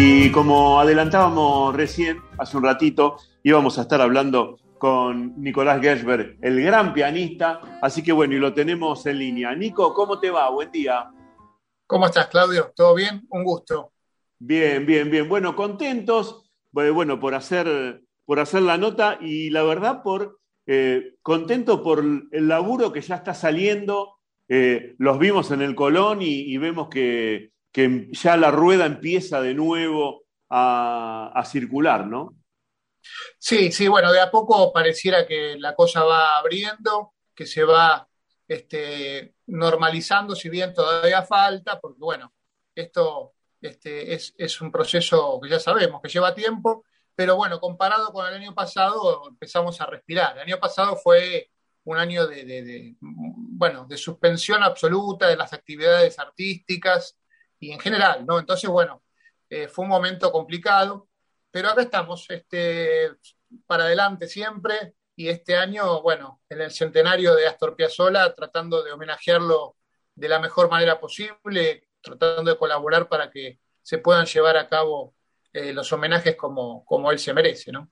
Y como adelantábamos recién, hace un ratito, íbamos a estar hablando con Nicolás Gershberg, el gran pianista. Así que bueno, y lo tenemos en línea. Nico, ¿cómo te va? Buen día. ¿Cómo estás, Claudio? ¿Todo bien? Un gusto. Bien, bien, bien. Bueno, contentos, eh, bueno, por hacer, por hacer la nota y la verdad por eh, contento por el laburo que ya está saliendo. Eh, los vimos en el Colón y, vemos que, ya la rueda empieza de nuevo a, circular, ¿no? Sí, sí, bueno, de a poco pareciera que la cosa va abriendo, que se va este, normalizando, si bien todavía falta, porque bueno, esto este, es, un proceso que ya sabemos, que lleva tiempo, pero bueno, comparado con el año pasado, empezamos a respirar. El año pasado fue un año de, bueno, de suspensión absoluta de las actividades artísticas y en general, ¿no? Entonces, bueno, eh, fue un momento complicado, pero acá estamos, este, para adelante siempre, y este año, bueno, en el centenario de Astor Piazzolla, tratando de homenajearlo de la mejor manera posible, tratando de colaborar para que se puedan llevar a cabo eh, los homenajes como, como él se merece, ¿no?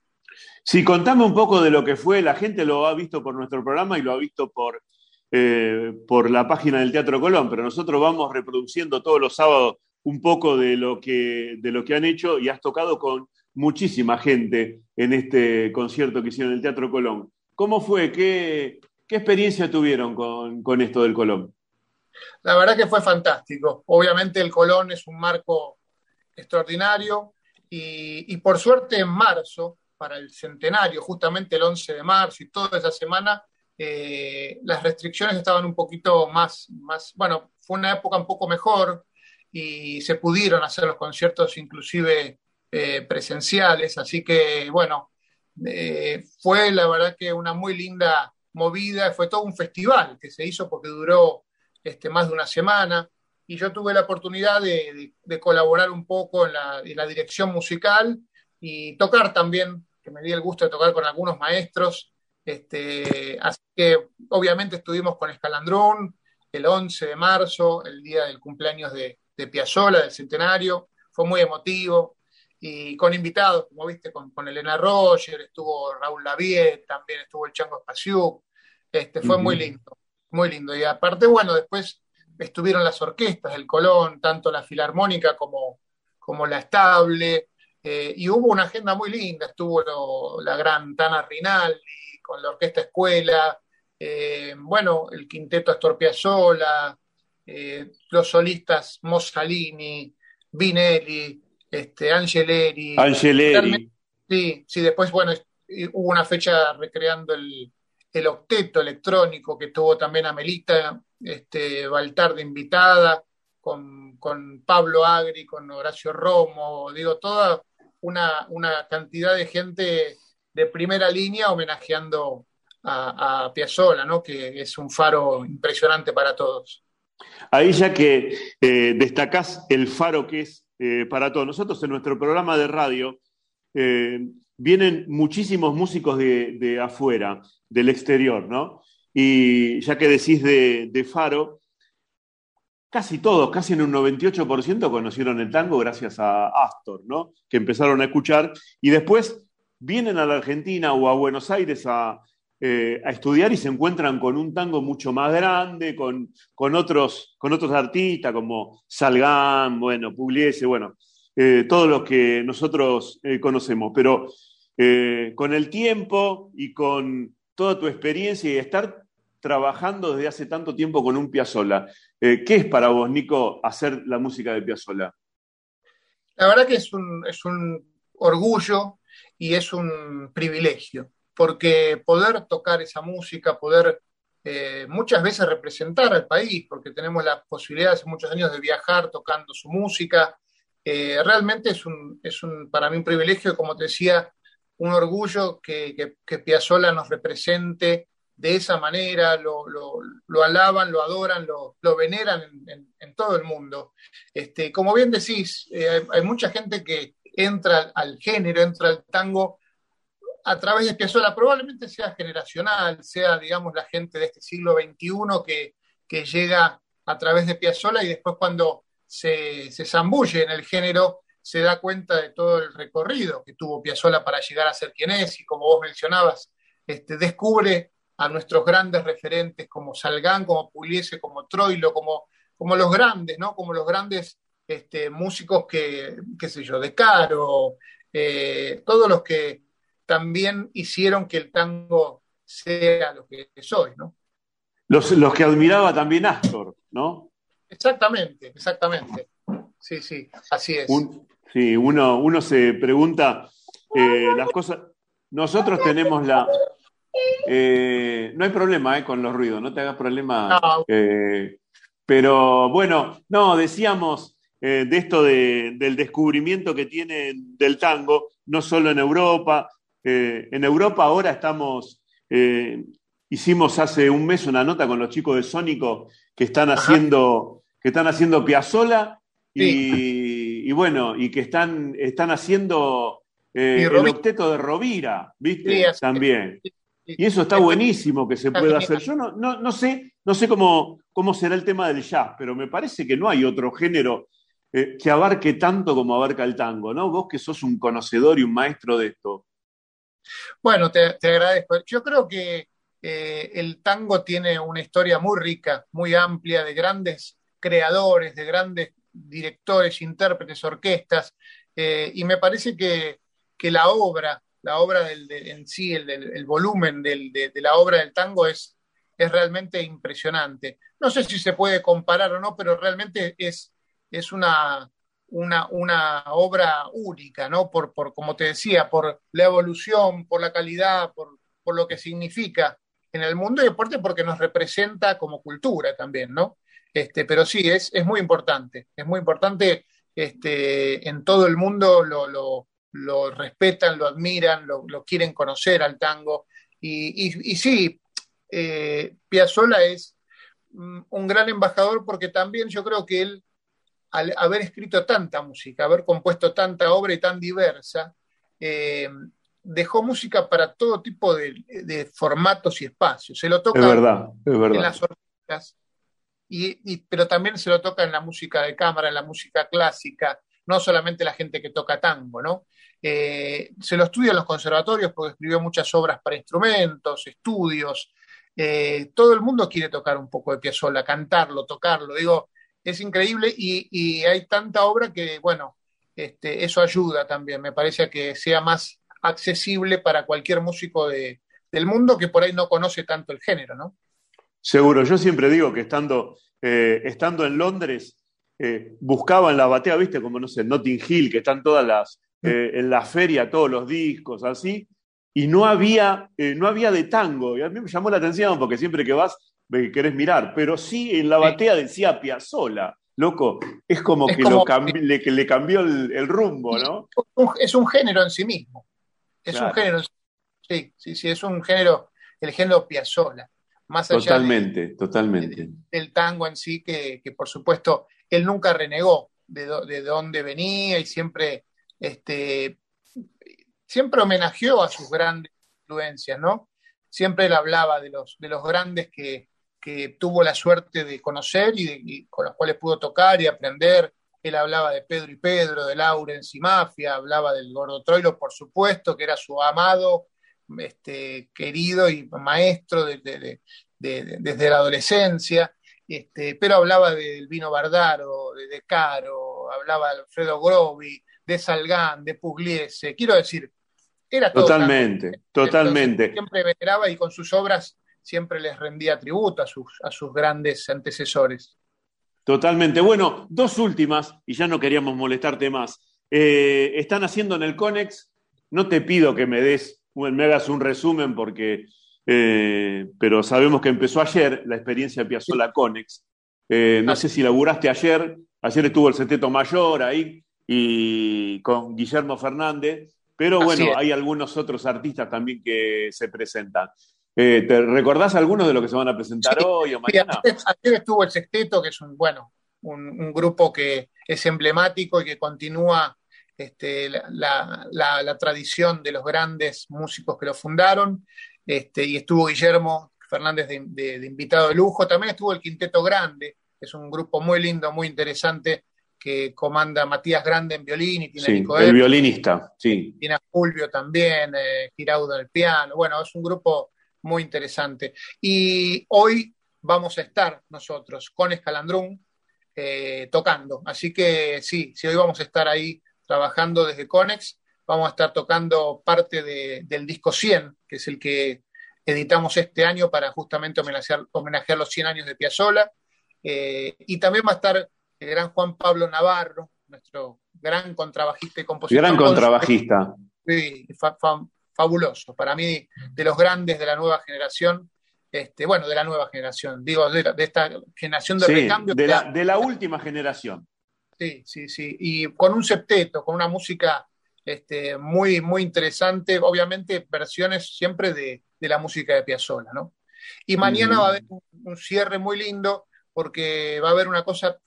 Sí, contame un poco de lo que fue, la gente lo ha visto por nuestro programa y lo ha visto por, eh, por la página del Teatro Colón, pero nosotros vamos reproduciendo todos los sábados un poco de lo que, de lo que han hecho y has tocado con muchísima gente en este concierto que hicieron en el Teatro Colón. ¿Cómo fue? ¿Qué, experiencia tuvieron con, esto del Colón? La verdad que fue fantástico. Obviamente el Colón es un marco extraordinario y, por suerte en marzo, para el centenario, justamente el 11 de marzo y toda esa semana, eh, las restricciones estaban un poquito más, más, bueno, fue una época un poco mejor y se pudieron hacer los conciertos inclusive eh, presenciales, así que bueno, eh, fue la verdad que una muy linda movida, fue todo un festival que se hizo porque duró este, más de una semana y yo tuve la oportunidad de, colaborar un poco en la, dirección musical y tocar también, que me di el gusto de tocar con algunos maestros, este, así que obviamente estuvimos con Escalandrón el 11 de marzo, el día del cumpleaños de, de Piazzolla, del centenario, fue muy emotivo, y con invitados, como viste, con, Elena Roger, estuvo Raúl Lavie, también estuvo el Chango Espaciú, este, fue muy lindo, muy lindo. Y aparte, bueno, después estuvieron las orquestas del Colón, tanto la Filarmónica como, como la Estable, eh, y hubo una agenda muy linda, estuvo la gran Tana Rinaldi con la Orquesta Escuela, eh, bueno, el quinteto Astor Piazzolla, eh, los solistas Mossalini, Vinelli, este, Angeleri. Angeleri. Sí, sí, después, bueno, hubo una fecha recreando el, octeto electrónico que tuvo también Amelita, este, Baltar de invitada, con, Pablo Agri, con Horacio Romo, digo, toda una, cantidad de gente de primera línea homenajeando a, a Piazzolla, ¿no? que es un faro impresionante para todos. Ahí ya que eh, destacás el faro que es eh, para todos. Nosotros en nuestro programa de radio eh, vienen muchísimos músicos de, afuera, del exterior, ¿no? Y ya que decís de, Faro, casi todos, casi en un 98% conocieron el tango gracias a Astor, ¿no? Que empezaron a escuchar y después vienen a la Argentina o a Buenos Aires a, eh, a estudiar y se encuentran con un tango mucho más grande, con, otros, con otros artistas como Salgán, bueno, Pugliese, bueno, eh, todos los que nosotros eh, conocemos. Pero con el tiempo y con toda tu experiencia y estar trabajando desde hace tanto tiempo con un Piazzolla, ¿qué es para vos, Nico, hacer la música de Piazzolla? La verdad que es un, es un orgullo y es un privilegio porque poder tocar esa música, poder eh, muchas veces representar al país, porque tenemos la posibilidad hace muchos años de viajar tocando su música, eh, realmente es un, es un, para mí un privilegio, como te decía, un orgullo que, que, que nos represente de esa manera, lo, lo, alaban, lo adoran, lo, lo veneran en, todo el mundo. Este, como bien decís, eh, hay, mucha gente que entra al género, entra al tango a través de Piazzolla, probablemente sea generacional, sea, digamos, la gente de este siglo XXI que, que llega a través de Piazzolla y después cuando se, se zambulle en el género, se da cuenta de todo el recorrido que tuvo Piazzolla para llegar a ser quien es y como vos mencionabas, este, descubre a nuestros grandes referentes como Salgán, como Pugliese, como Troilo, como, como los grandes, ¿no? Como los grandes este, músicos que, qué sé yo, de Caro, eh, todos los que también hicieron que el tango sea lo que es hoy, ¿no? Los, los que admiraba también Astor, ¿no? Exactamente, exactamente. Sí, sí, así es. sí, uno, uno se pregunta eh, las cosas. Nosotros tenemos la. Eh, no hay problema con los ruidos, no te hagas problema. pero bueno, no, decíamos de esto del descubrimiento que tienen del tango, no solo en Europa. en Europa ahora estamos eh, hicimos hace un mes una nota con los chicos de Sónico que están haciendo, que están haciendo Piazzola y, bueno, y que están, están haciendo eh, el octeto de Rovira, ¿viste? También. Y eso está buenísimo que se pueda hacer. Yo no, no, sé, no sé cómo, cómo será el tema del jazz, pero me parece que no hay otro género eh, que abarque tanto como abarca el tango, ¿no? Vos que sos un conocedor y un maestro de esto. Bueno, te, agradezco. Yo creo que eh, el tango tiene una historia muy rica, muy amplia, de grandes creadores, de grandes directores, intérpretes, orquestas, eh, y me parece que, la obra, la obra en sí, el, volumen de, la obra del tango es, es realmente impresionante. No sé si se puede comparar o no, pero realmente es, es una, una, una obra única, ¿no? Por, por, como te decía, por la evolución, por la calidad, por, por lo que significa en el mundo y deporte, porque nos representa como cultura también, ¿no? Este, pero sí, es, es muy importante, es muy importante, este, en todo el mundo lo, lo, lo respetan, lo admiran, lo, quieren conocer al tango. Y, y, y sí, eh, Piazzolla es mm, un gran embajador porque también yo creo que él al haber escrito tanta música, haber compuesto tanta obra y tan diversa, eh, dejó música para todo tipo de, formatos y espacios. Se lo toca verdad, en las orquestas, y, pero también se lo toca en la música de cámara, en la música clásica, no solamente la gente que toca tango, ¿no? Eh, se lo estudia en los conservatorios porque escribió muchas obras para instrumentos, estudios. Eh, todo el mundo quiere tocar un poco de Piazzolla, cantarlo, tocarlo. Digo, es increíble y, hay tanta obra que, bueno, este, eso ayuda también, me parece que sea más accesible para cualquier músico del mundo que por ahí no conoce tanto el género, ¿no? Seguro, yo siempre digo que estando, eh, estando en Londres, eh, buscaba en la batea, viste, como no sé, Notting Hill, que están todas las, mm. eh, en la feria, todos los discos, así, y no había, no había de tango, y a mí me llamó la atención porque siempre que vas que querés mirar, pero sí en la batea decía Piazzola. Loco, es como que le, le, cambió el, rumbo, ¿no? Es un género en sí mismo. Es un género. Sí, sí, sí, es un género, el género Piazzola. Más allá totalmente, totalmente. del tango en sí, que, por supuesto él nunca renegó de, de dónde venía y siempre, este, siempre homenajeó a sus grandes influencias, ¿no? Siempre él hablaba de los, de los grandes que, que tuvo la suerte de conocer y, con los cuales pudo tocar y aprender. Él hablaba de Pedro y Pedro, de Laurence y Mafia, hablaba del Gordo Troilo, por supuesto, que era su amado, este, querido y maestro desde la adolescencia, este, pero hablaba del Vino Bardaro, de, de Caro, hablaba de Alfredo Grovi, de Salgán, de Pugliese, quiero decir, era todo. Totalmente, totalmente. siempre veneraba y con sus obras siempre les rendía tributo a sus, a sus grandes antecesores. Totalmente. Bueno, dos últimas, y ya no queríamos molestarte más. Eh, están haciendo en el Conex, no te pido que me des, me hagas un resumen porque, eh, pero sabemos que empezó ayer la experiencia Piazzola Conex. Eh, no sé si laburaste ayer, ayer estuvo el Seteto Mayor ahí y con Guillermo Fernández, pero bueno, hay algunos otros artistas también que se presentan. Eh, ¿Te recordás algunos de los que se van a presentar hoy o mañana? ayer, estuvo el Sexteto, que es un, bueno, un, grupo que es emblemático y que continúa este, la, tradición de los grandes músicos que lo fundaron. Este, y estuvo Guillermo Fernández de, invitado de lujo. También estuvo el Quinteto Grande, que es un grupo muy lindo, muy interesante, que comanda Matías Grande en violín y tiene sí, el violinista, sí. Tiene a Fulvio también, eh, Giraudo en el piano. Bueno, es un grupo muy interesante. Y hoy vamos a estar nosotros con Escalandrún eh, tocando. Así que sí, sí, hoy vamos a estar ahí trabajando desde Conex. Vamos a estar tocando parte del disco 100, que es el que editamos este año para justamente homenajear, homenajear los 100 años de Piazzolla. Eh, y también va a estar el gran Juan Pablo Navarro, nuestro gran contrabajista y compositor. Gran contrabajista. Sí, fabuloso. Para mí, de los grandes de la nueva generación, este, bueno, de la nueva generación, digo, de, esta generación de recambio. De la, de la última generación. Sí, sí, sí. Y con un septeto, con una música este, muy, muy interesante, obviamente versiones siempre de, la música de Piazzolla, ¿no? Y mañana va a haber un, cierre muy lindo porque va a haber una cosa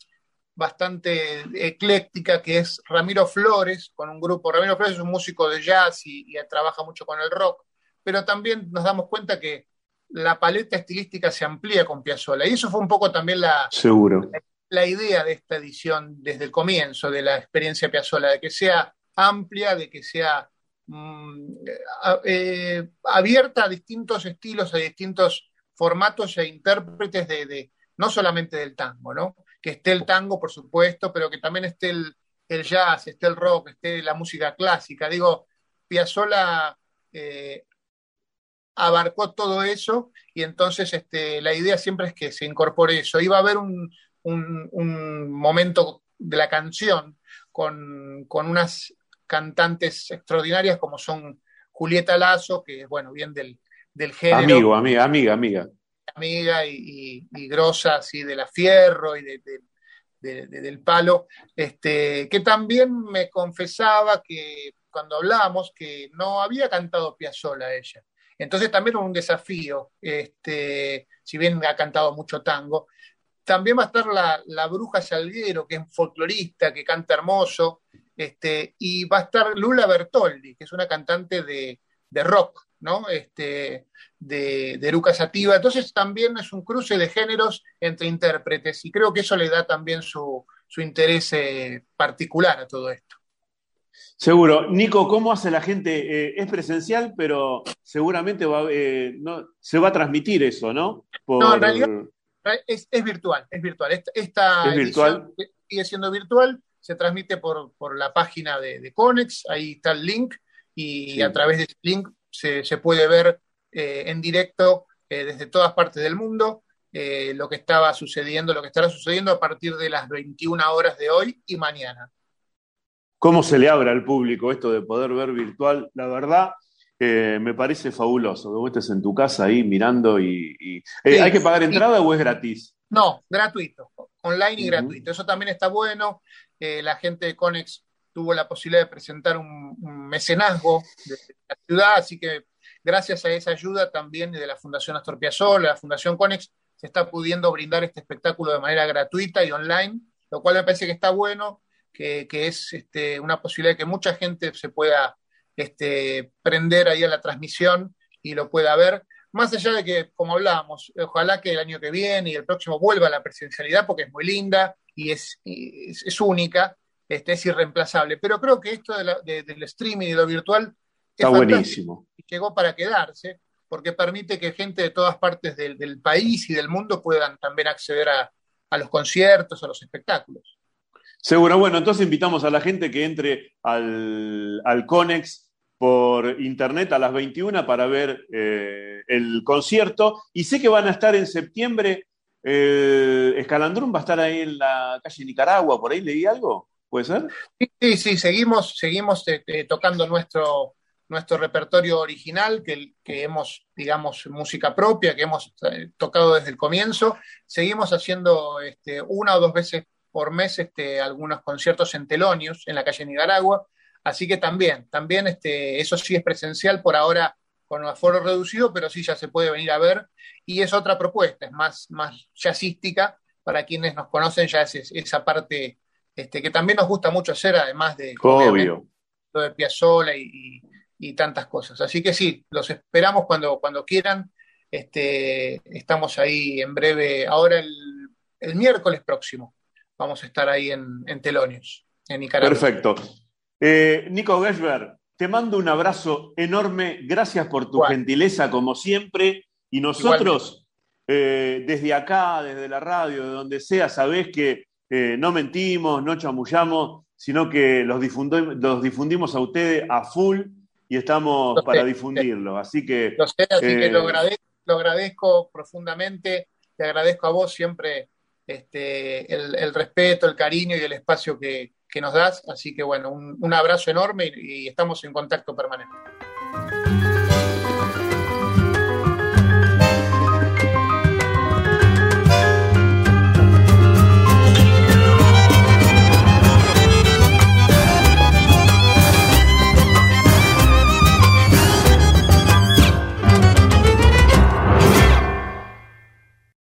bastante ecléctica que es Ramiro Flores, con un grupo. Ramiro Flores es un músico de jazz y, trabaja mucho con el rock, pero también nos damos cuenta que la paleta estilística se amplía con Piazzolla. Y eso fue un poco también la, Seguro. la, idea de esta edición desde el comienzo de la experiencia Piazzolla, de que sea amplia, de que sea mm, eh, abierta a distintos estilos, a distintos formatos e intérpretes de, no solamente del tango, ¿no? Que esté el tango, por supuesto, pero que también esté el, jazz, esté el rock, esté la música clásica. Digo, Piazzolla eh, abarcó todo eso y entonces este, la idea siempre es que se incorpore eso. Iba a haber un, momento de la canción con, unas cantantes extraordinarias como son Julieta Lazo, que es, bueno, bien del, del género. Amigo, amiga, amiga, amiga amiga y, y, grosa así de la fierro y del palo, este, que también me confesaba que cuando hablamos que no había cantado Piazzolla ella. Entonces también era un desafío, este, si bien ha cantado mucho tango. También va a estar la, la Bruja Salguero, que es folclorista, que canta hermoso, este, y va a estar Lula Bertoldi, que es una cantante de, de rock, ¿no? Este, de, de Eruca Sativa. Entonces también es un cruce de géneros entre intérpretes y creo que eso le da también su, interés eh, particular a todo esto. Seguro. Nico, ¿cómo hace la gente? Eh, es presencial, pero seguramente va, eh, no, se va a transmitir eso, ¿no? No, en realidad es, virtual, es virtual. Esta, ¿Es virtual? sigue siendo virtual, se transmite por, la página de, Conex, ahí está el link, y a través de ese link se, se puede ver eh, en directo eh, desde todas partes del mundo eh, lo que estaba sucediendo, lo que estará sucediendo a partir de las 21 horas de hoy y mañana. ¿Cómo se le abre al público esto de poder ver virtual? La verdad, me parece fabuloso que vos estés en tu casa ahí mirando y... ¿Hay que pagar entrada o es gratis? No, gratuito, online y gratuito. Eso también está bueno. la gente de Conex tuvo la posibilidad de presentar un, un mecenazgo de la ciudad, así que gracias a esa ayuda también de la Fundación Astor Piazzolla, la Fundación Conex, se está pudiendo brindar este espectáculo de manera gratuita y online, lo cual me parece que está bueno, que, es este, una posibilidad de que mucha gente se pueda este, prender ahí a la transmisión y lo pueda ver. Más allá de que, como hablábamos, ojalá que el año que viene y el próximo vuelva a la presencialidad porque es muy linda y es, única, este, es irreemplazable. Pero creo que esto del streaming y lo virtual Está buenísimo. Llegó para quedarse, porque permite que gente de todas partes del, país y del mundo puedan también acceder a, los conciertos, a los espectáculos. Seguro, bueno, entonces invitamos a la gente que entre al, Conex por internet a las 21 para ver eh, el concierto. Y sé que van a estar en septiembre. Eh, va a estar ahí en la calle Nicaragua, por ahí leí algo, ¿puede ser? Sí, sí, seguimos, seguimos eh, tocando nuestro, nuestro repertorio original, que, que hemos, digamos, música propia, que hemos eh, tocado desde el comienzo. Seguimos haciendo este, una o dos veces por mes este, algunos conciertos en Telonios, en la calle Nicaragua. Así que también, también este, eso sí es presencial por ahora con aforo reducido, pero sí ya se puede venir a ver. Y es otra propuesta, es más, más jazzística. Para quienes nos conocen ya es, esa parte este, que también nos gusta mucho hacer, además de... Obvio. Lo de Piazzolla y, y tantas cosas. Así que sí, los esperamos cuando, cuando quieran. Este, estamos ahí en breve, ahora el, miércoles próximo. vamos a estar ahí en, en Telonios, en Nicaragua. Perfecto. Eh, Nico Gershberg, te mando un abrazo enorme. Gracias por tu gentileza, como siempre. Y nosotros, eh, desde acá, desde la radio, de donde sea, sabés que eh, no mentimos, no chamullamos, sino que los, los difundimos a ustedes a full y estamos para difundirlo. Así que. Lo sé, así que lo agradezco, lo agradezco profundamente. Te agradezco a vos siempre este, el, respeto, el cariño y el espacio que, nos das. Así que bueno, un, abrazo enorme y estamos en contacto permanente.